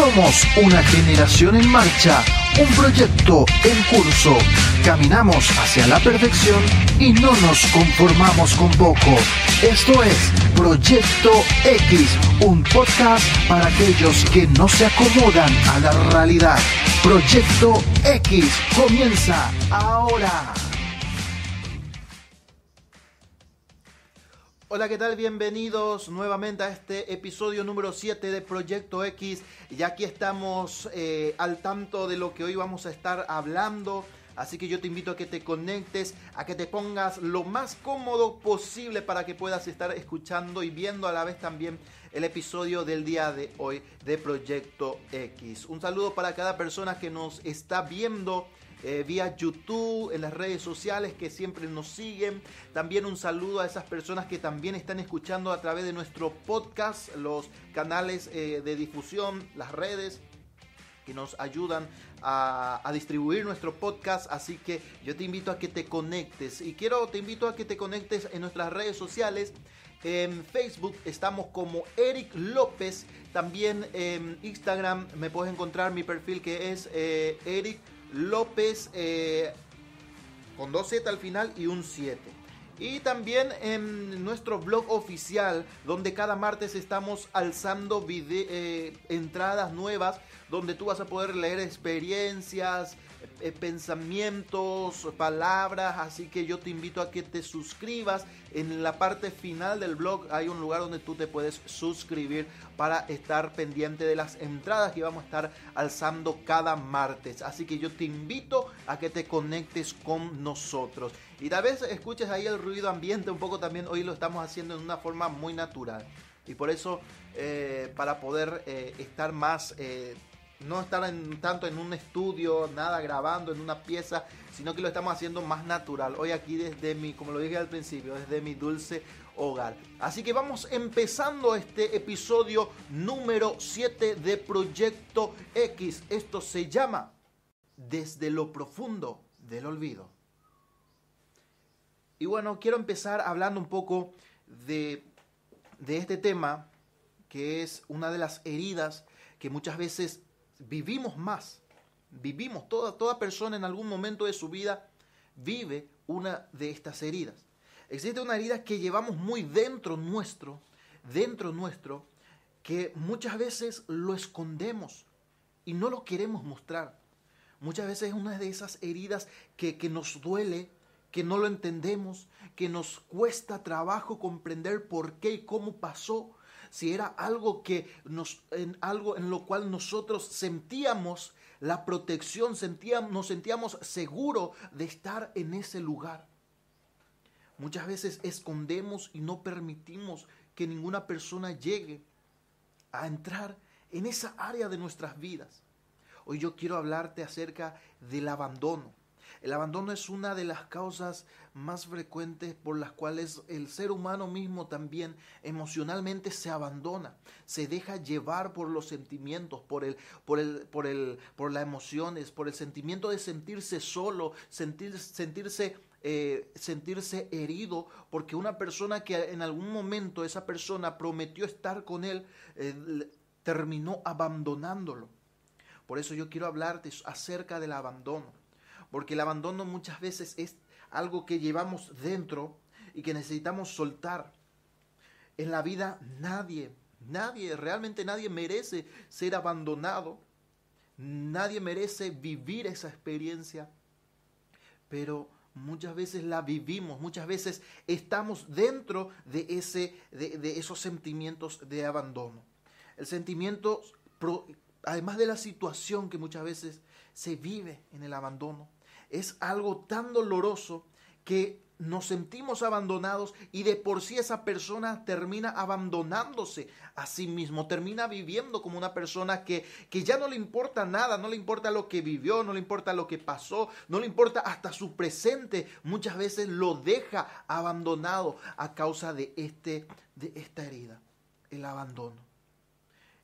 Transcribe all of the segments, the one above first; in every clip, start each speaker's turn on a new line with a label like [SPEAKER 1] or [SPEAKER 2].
[SPEAKER 1] Somos una generación en marcha, un proyecto en curso. Caminamos hacia la perfección y no nos conformamos con poco. Esto es Proyecto X, un podcast para aquellos que no se acomodan a la realidad. Proyecto X comienza ahora.
[SPEAKER 2] Hola, ¿qué tal? Bienvenidos nuevamente a este episodio número 7 de Proyecto X. Y aquí estamos eh, al tanto de lo que hoy vamos a estar hablando. Así que yo te invito a que te conectes, a que te pongas lo más cómodo posible para que puedas estar escuchando y viendo a la vez también el episodio del día de hoy de Proyecto X. Un saludo para cada persona que nos está viendo eh, vía YouTube, en las redes sociales que siempre nos siguen. También un saludo a esas personas que también están escuchando a través de nuestro podcast, los canales eh, de difusión, las redes que nos ayudan a, distribuir nuestro podcast. Así que yo te invito a que te conectes. Y quiero, te invito a que te conectes en nuestras redes sociales. En Facebook estamos como Eric López. También en Instagram me puedes encontrar mi perfil que es eh, Eric López eh, con dos Z al final y un 7. Y también en nuestro blog oficial, donde cada martes estamos alzando eh, entradas nuevas, donde tú vas a poder leer experiencias, eh, pensamientos, palabras, así que yo te invito a que te suscribas. En la parte final del blog hay un lugar donde tú te puedes suscribir para estar pendiente de las entradas que vamos a estar alzando cada martes. Así que yo te invito a que te conectes con nosotros. Y tal vez escuches ahí el ruido ambiente un poco también, hoy lo estamos haciendo en una forma muy natural. Y por eso, eh, para poder eh, estar más... no estar tanto en un estudio, nada grabando en una pieza, sino que lo estamos haciendo más natural. Hoy aquí desde mi, como lo dije al principio, desde mi dulce hogar. Así que vamos empezando este episodio número 7 de Proyecto X. Esto se llama Desde lo profundo del olvido. Y bueno, quiero empezar hablando un poco de, de este tema, que es una de las heridas que muchas veces vivimos más. Vivimos, toda, toda persona en algún momento de su vida vive una de estas heridas. Existe una herida que llevamos muy dentro nuestro, dentro nuestro, que muchas veces lo escondemos y no lo queremos mostrar. Muchas veces es una de esas heridas que, que nos duele, que no lo entendemos, que nos cuesta trabajo comprender por qué y cómo pasó, si era algo que nos, en algo en lo cual nosotros sentíamos la protección, sentíamos, nos sentíamos seguros de estar en ese lugar. Muchas veces escondemos y no permitimos que ninguna persona llegue a entrar en esa área de nuestras vidas. Hoy yo quiero hablarte acerca del abandono. El abandono es una de las causas más frecuentes por las cuales el ser humano mismo también emocionalmente se abandona, se deja llevar por los sentimientos, por el, por el, por el, por las emociones, por el sentimiento de sentirse solo, sentir, sentirse eh, sentirse herido porque una persona que en algún momento esa persona prometió estar con él eh, terminó abandonándolo. Por eso yo quiero hablarte acerca del abandono porque el abandono muchas veces es algo que llevamos dentro y que necesitamos soltar. En la vida nadie, nadie, realmente nadie merece ser abandonado, nadie merece vivir esa experiencia, pero muchas veces la vivimos, muchas veces estamos dentro de, ese, de, esos sentimientos de abandono. El sentimiento, además de la situación que muchas veces se vive en el abandono, es algo tan doloroso que nos sentimos abandonados y de por sí esa persona termina abandonándose a sí mismo, termina viviendo como una persona que, que, ya no le importa nada, no le importa lo que vivió, no le importa lo que pasó, no le importa hasta su presente, muchas veces lo deja abandonado a causa de, este, de esta herida, el abandono.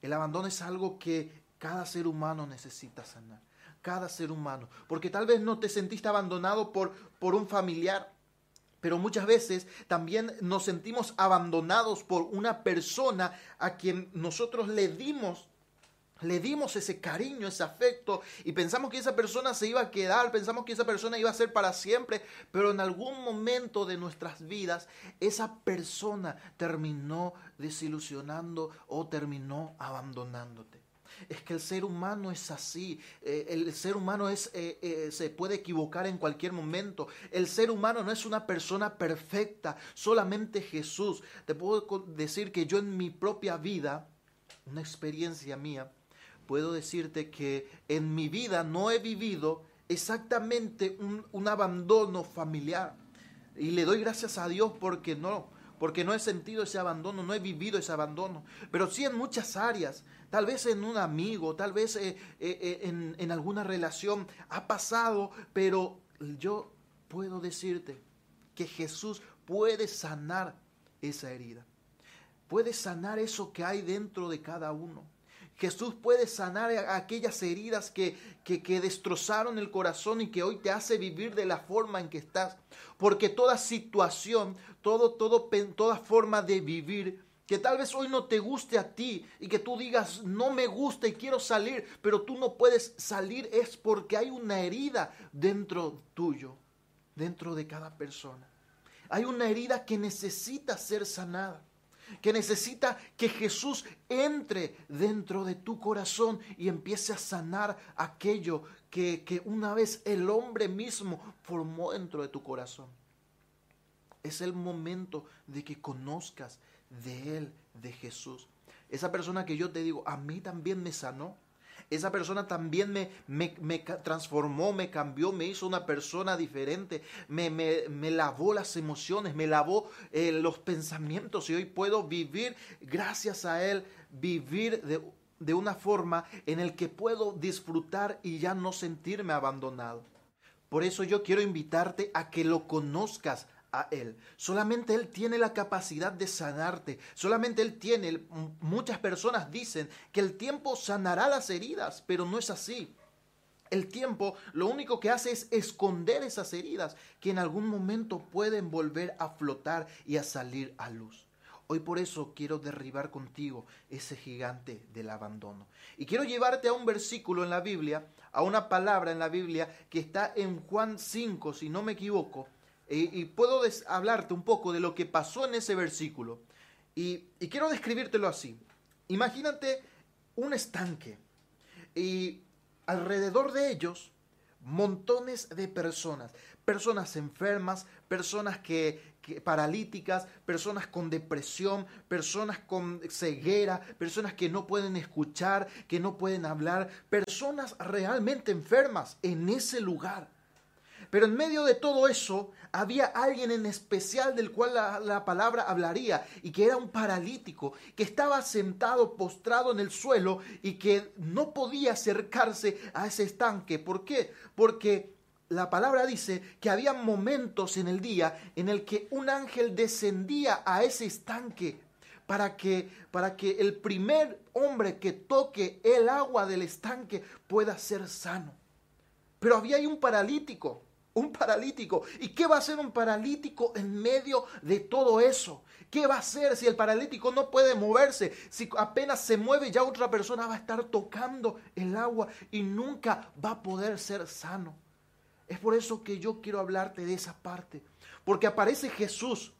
[SPEAKER 2] El abandono es algo que cada ser humano necesita sanar cada ser humano. Porque tal vez no te sentiste abandonado por, por un familiar, pero muchas veces también nos sentimos abandonados por una persona a quien nosotros le dimos le dimos ese cariño, ese afecto y pensamos que esa persona se iba a quedar, pensamos que esa persona iba a ser para siempre, pero en algún momento de nuestras vidas esa persona terminó desilusionando o terminó abandonándote. Es que el ser humano es así, eh, el ser humano es, eh, eh, se puede equivocar en cualquier momento, el ser humano no es una persona perfecta, solamente Jesús. Te puedo decir que yo en mi propia vida, una experiencia mía, puedo decirte que en mi vida no he vivido exactamente un, abandono familiar. Y le doy gracias a Dios porque no, porque no he sentido ese abandono, no he vivido ese abandono. Pero sí en muchas áreas, tal vez en un amigo, tal vez eh, eh, eh, en, en alguna relación ha pasado, pero yo puedo decirte que Jesús puede sanar esa herida. Puede sanar eso que hay dentro de cada uno. Jesús puede sanar aquellas heridas que, que, destrozaron el corazón y que hoy te hace vivir de la forma en que estás. Porque toda situación, todo, todo, toda forma de vivir que tal vez hoy no te guste a ti y que tú digas, no me gusta y quiero salir, pero tú no puedes salir, es porque hay una herida dentro tuyo, dentro de cada persona. Hay una herida que necesita ser sanada que necesita que Jesús entre dentro de tu corazón y empiece a sanar aquello que, que una vez el hombre mismo formó dentro de tu corazón. Es el momento de que conozcas de Él, de Jesús. Esa persona que yo te digo, a mí también me sanó. Esa persona también me, me, transformó, me cambió, me hizo una persona diferente, me, me lavó las emociones, me lavó eh, los pensamientos y hoy puedo vivir gracias a Él, vivir de, de una forma en el que puedo disfrutar y ya no sentirme abandonado. Por eso yo quiero invitarte a que lo conozcas él. Solamente Él tiene la capacidad de sanarte. Solamente Él tiene, muchas personas dicen que el tiempo sanará las heridas, pero no es así. El tiempo lo único que hace es esconder esas heridas que en algún momento pueden volver a flotar y a salir a luz. Hoy por eso quiero derribar contigo ese gigante del abandono. Y quiero llevarte a un versículo en la Biblia, a una palabra en la Biblia que está en Juan 5, si no me equivoco, y, puedo hablarte un poco de lo que pasó en ese versículo. Y, y quiero describírtelo así. Imagínate un estanque y alrededor de ellos montones de personas, personas enfermas, personas que, que, paralíticas, personas con depresión, personas con ceguera, personas que no pueden escuchar, que no pueden hablar, personas realmente enfermas en ese lugar. Pero en medio de todo eso había alguien en especial del cual la, palabra hablaría y que era un paralítico que estaba sentado postrado en el suelo y que no podía acercarse a ese estanque. ¿Por qué? Porque la palabra dice que había momentos en el día en el que un ángel descendía a ese estanque para que, para que el primer hombre que toque el agua del estanque pueda ser sano. Pero había ahí un paralítico un paralítico. ¿Y qué va a hacer un paralítico en medio de todo eso? ¿Qué va a hacer si el paralítico no puede moverse? Si apenas se mueve ya otra persona va a estar tocando el agua y nunca va a poder ser sano. Es por eso que yo quiero hablarte de esa parte. Porque aparece Jesús.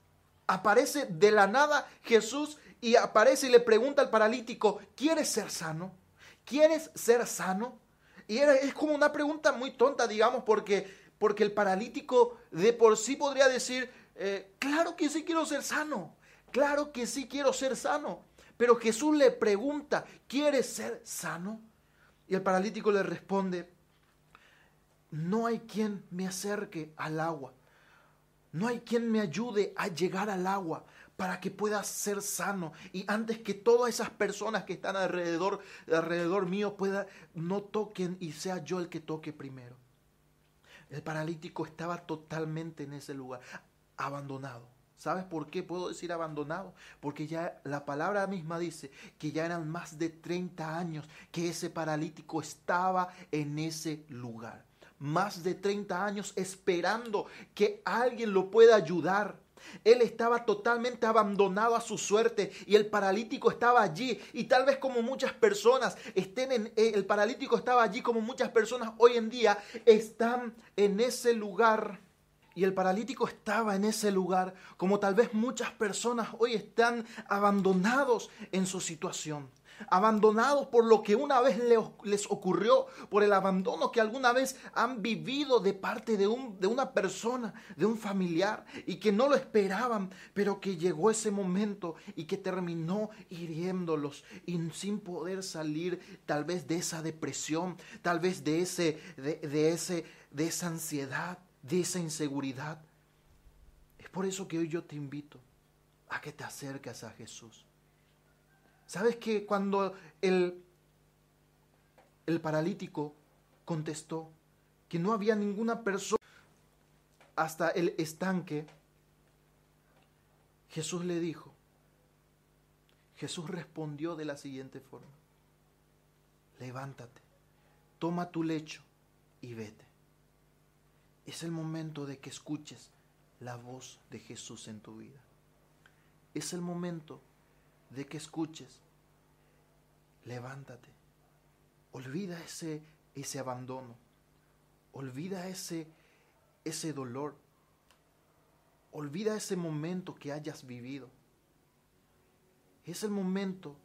[SPEAKER 2] Aparece de la nada Jesús y aparece y le pregunta al paralítico, ¿quieres ser sano? ¿Quieres ser sano? Y es como una pregunta muy tonta, digamos, porque porque el paralítico de por sí podría decir, eh, claro que sí quiero ser sano, claro que sí quiero ser sano. Pero Jesús le pregunta, ¿quieres ser sano? Y el paralítico le responde, no hay quien me acerque al agua, no hay quien me ayude a llegar al agua para que pueda ser sano y antes que todas esas personas que están alrededor, alrededor mío pueda no toquen y sea yo el que toque primero. El paralítico estaba totalmente en ese lugar, abandonado. ¿Sabes por qué puedo decir abandonado? Porque ya la palabra misma dice que ya eran más de 30 años que ese paralítico estaba en ese lugar. Más de 30 años esperando que alguien lo pueda ayudar, Él estaba totalmente abandonado a su suerte y el paralítico estaba allí. Y tal vez como muchas personas estén en, eh, el paralítico estaba allí como muchas personas hoy en día están en ese lugar. Y el paralítico estaba en ese lugar como tal vez muchas personas hoy están abandonados en su situación abandonados por lo que una vez les ocurrió, por el abandono que alguna vez han vivido de parte de, un, de una persona, de un familiar, y que no lo esperaban, pero que llegó ese momento y que terminó hiriéndolos y sin poder salir tal vez de esa depresión, tal vez de, ese, de, ese, de esa ansiedad, de esa inseguridad. Es por eso que hoy yo te invito a que te acerques a Jesús ¿Sabes que cuando el, el paralítico contestó que no había ninguna persona hasta el estanque, Jesús le dijo, Jesús respondió de la siguiente forma, levántate, toma tu lecho y vete. Es el momento de que escuches la voz de Jesús en tu vida. Es el momento de que escuches, levántate. Olvida ese, ese abandono. Olvida ese, ese dolor. Olvida ese momento que hayas vivido. Es el momento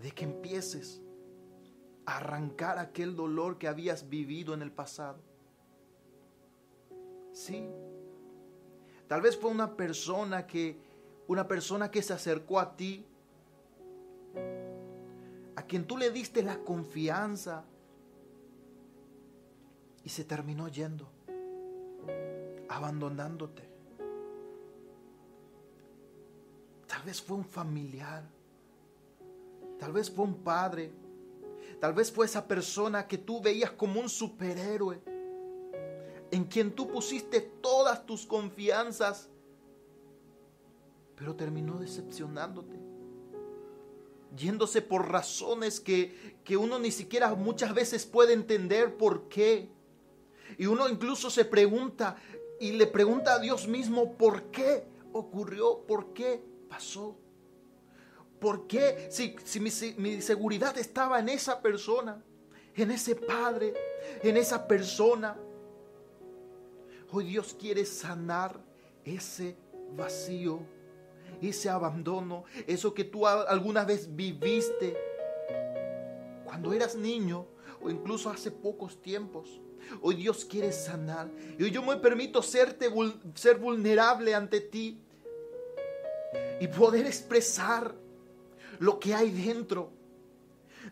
[SPEAKER 2] de que empieces a arrancar aquel dolor que habías vivido en el pasado. Sí. Tal vez fue una persona que una persona que se acercó a ti, a quien tú le diste la confianza y se terminó yendo, abandonándote. Tal vez fue un familiar, tal vez fue un padre, tal vez fue esa persona que tú veías como un superhéroe, en quien tú pusiste todas tus confianzas pero terminó decepcionándote, yéndose por razones que, que uno ni siquiera muchas veces puede entender por qué. Y uno incluso se pregunta y le pregunta a Dios mismo por qué ocurrió, por qué pasó. ¿Por qué? Si, si mi, mi, seguridad estaba en esa persona, en ese padre, en esa persona. Hoy Dios quiere sanar ese vacío ese abandono, eso que tú alguna vez viviste cuando eras niño o incluso hace pocos tiempos. Hoy Dios quiere sanar. Y hoy yo me permito serte, ser vulnerable ante ti y poder expresar lo que hay dentro.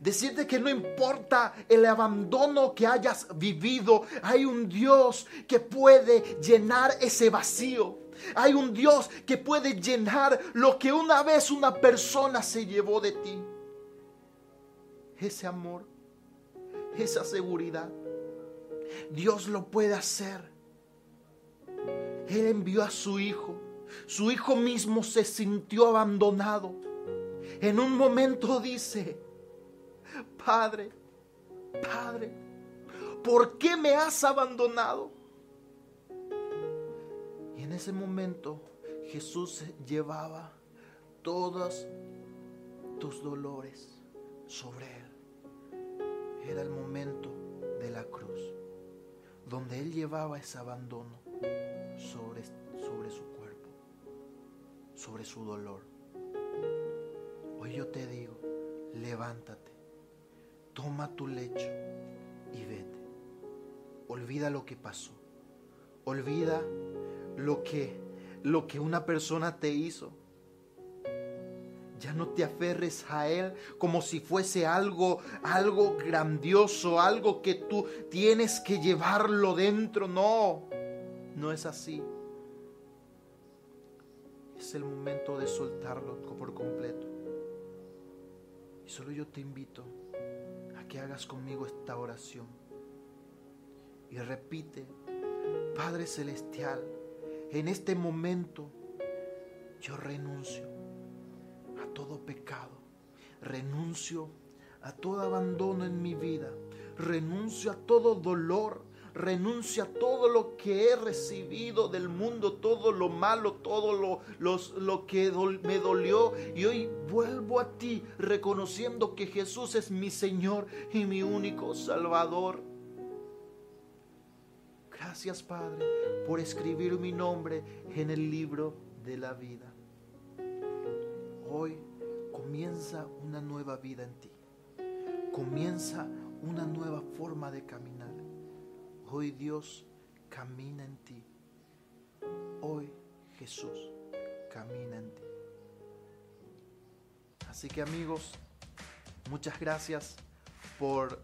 [SPEAKER 2] Decirte que no importa el abandono que hayas vivido, hay un Dios que puede llenar ese vacío. Hay un Dios que puede llenar lo que una vez una persona se llevó de ti. Ese amor, esa seguridad. Dios lo puede hacer. Él envió a su hijo. Su hijo mismo se sintió abandonado. En un momento dice, Padre, Padre, ¿por qué me has abandonado? Ese momento Jesús llevaba todos tus dolores sobre él. Era el momento de la cruz, donde él llevaba ese abandono sobre, sobre su cuerpo, sobre su dolor. Hoy yo te digo, levántate, toma tu lecho y vete. Olvida lo que pasó. Olvida lo que, lo que una persona te hizo. Ya no te aferres a Él como si fuese algo, algo grandioso, algo que tú tienes que llevarlo dentro. No, no es así. Es el momento de soltarlo por completo. Y solo yo te invito a que hagas conmigo esta oración. Y repite, Padre Celestial, en este momento yo renuncio a todo pecado, renuncio a todo abandono en mi vida, renuncio a todo dolor, renuncio a todo lo que he recibido del mundo, todo lo malo, todo lo, lo que me dolió. Y hoy vuelvo a ti reconociendo que Jesús es mi Señor y mi único Salvador. Gracias Padre por escribir mi nombre en el libro de la vida. Hoy comienza una nueva vida en ti. Comienza una nueva forma de caminar. Hoy Dios camina en ti. Hoy Jesús camina en ti. Así que amigos, muchas gracias por,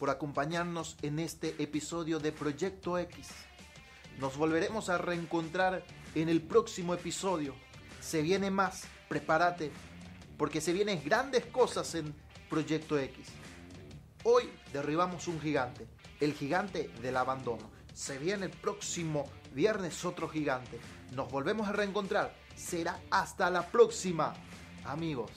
[SPEAKER 2] por acompañarnos en este episodio de Proyecto X. Nos volveremos a reencontrar en el próximo episodio. Se viene más, prepárate, porque se vienen grandes cosas en Proyecto X. Hoy derribamos un gigante, el gigante del abandono. Se viene el próximo viernes otro gigante. Nos volvemos a reencontrar. Será hasta la próxima, amigos.